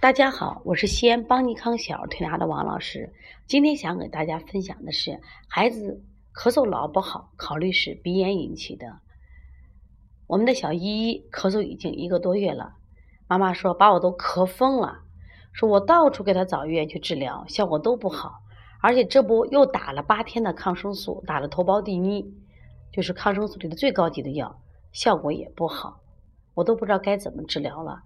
大家好，我是西安邦尼康小儿推拿的王老师。今天想给大家分享的是，孩子咳嗽老不好，考虑是鼻炎引起的。我们的小依依咳嗽已经一个多月了，妈妈说把我都咳疯了，说我到处给他找医院去治疗，效果都不好，而且这不又打了八天的抗生素，打了头孢地尼，就是抗生素里的最高级的药，效果也不好，我都不知道该怎么治疗了。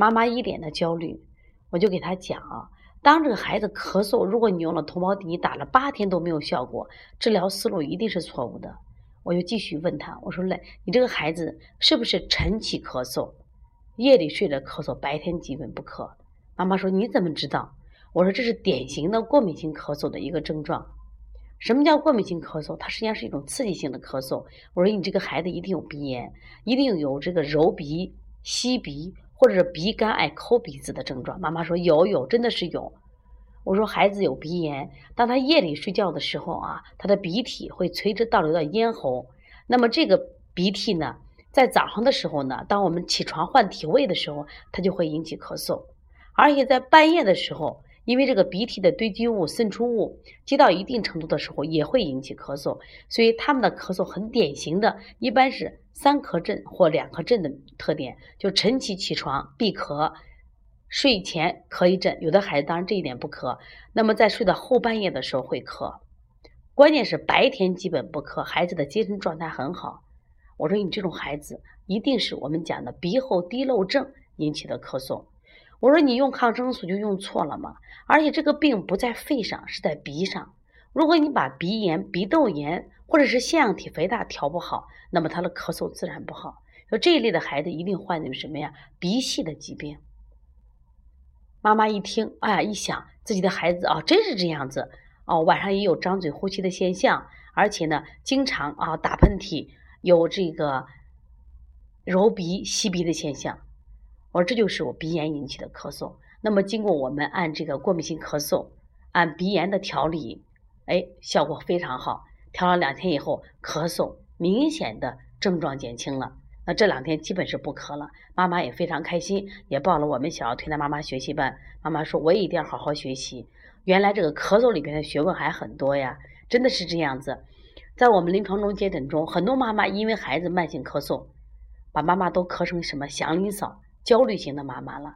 妈妈一脸的焦虑，我就给她讲啊，当这个孩子咳嗽，如果你用了头孢地，你打了八天都没有效果，治疗思路一定是错误的。我就继续问他，我说：“嘞，你这个孩子是不是晨起咳嗽，夜里睡着咳嗽，白天基本不咳？”妈妈说：“你怎么知道？”我说：“这是典型的过敏性咳嗽的一个症状。什么叫过敏性咳嗽？它实际上是一种刺激性的咳嗽。我说你这个孩子一定有鼻炎，一定有这个揉鼻、吸鼻。”或者是鼻干爱抠鼻子的症状，妈妈说有有，真的是有。我说孩子有鼻炎，当他夜里睡觉的时候啊，他的鼻涕会垂直倒流到咽喉，那么这个鼻涕呢，在早上的时候呢，当我们起床换体位的时候，它就会引起咳嗽，而且在半夜的时候。因为这个鼻涕的堆积物、渗出物积到一定程度的时候，也会引起咳嗽，所以他们的咳嗽很典型的，一般是三咳阵或两咳阵的特点，就晨起起床必咳，睡前咳一阵。有的孩子当然这一点不咳，那么在睡到后半夜的时候会咳，关键是白天基本不咳，孩子的精神状态很好。我说你这种孩子一定是我们讲的鼻后滴漏症引起的咳嗽。我说你用抗生素就用错了嘛，而且这个病不在肺上，是在鼻上。如果你把鼻炎、鼻窦炎或者是腺样体肥大调不好，那么他的咳嗽自然不好。就这一类的孩子一定患的什么呀？鼻系的疾病。妈妈一听，哎呀，一想自己的孩子啊，真是这样子哦，晚上也有张嘴呼吸的现象，而且呢，经常啊打喷嚏，有这个揉鼻、吸鼻的现象。我说这就是我鼻炎引起的咳嗽。那么经过我们按这个过敏性咳嗽，按鼻炎的调理，哎，效果非常好。调了两天以后，咳嗽明显的症状减轻了。那这两天基本是不咳了。妈妈也非常开心，也报了我们小儿推拿妈妈学习班。妈妈说我也一定要好好学习。原来这个咳嗽里边的学问还很多呀，真的是这样子。在我们临床中接诊中，很多妈妈因为孩子慢性咳嗽，把妈妈都咳成什么祥林嫂。焦虑型的妈妈了，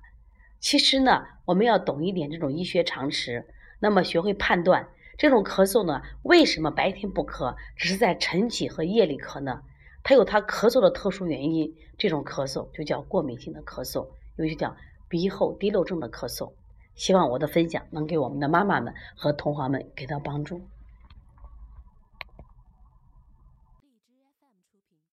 其实呢，我们要懂一点这种医学常识，那么学会判断这种咳嗽呢，为什么白天不咳，只是在晨起和夜里咳呢？它有它咳嗽的特殊原因，这种咳嗽就叫过敏性的咳嗽，尤其叫鼻后滴漏症的咳嗽。希望我的分享能给我们的妈妈们和同行们给到帮助。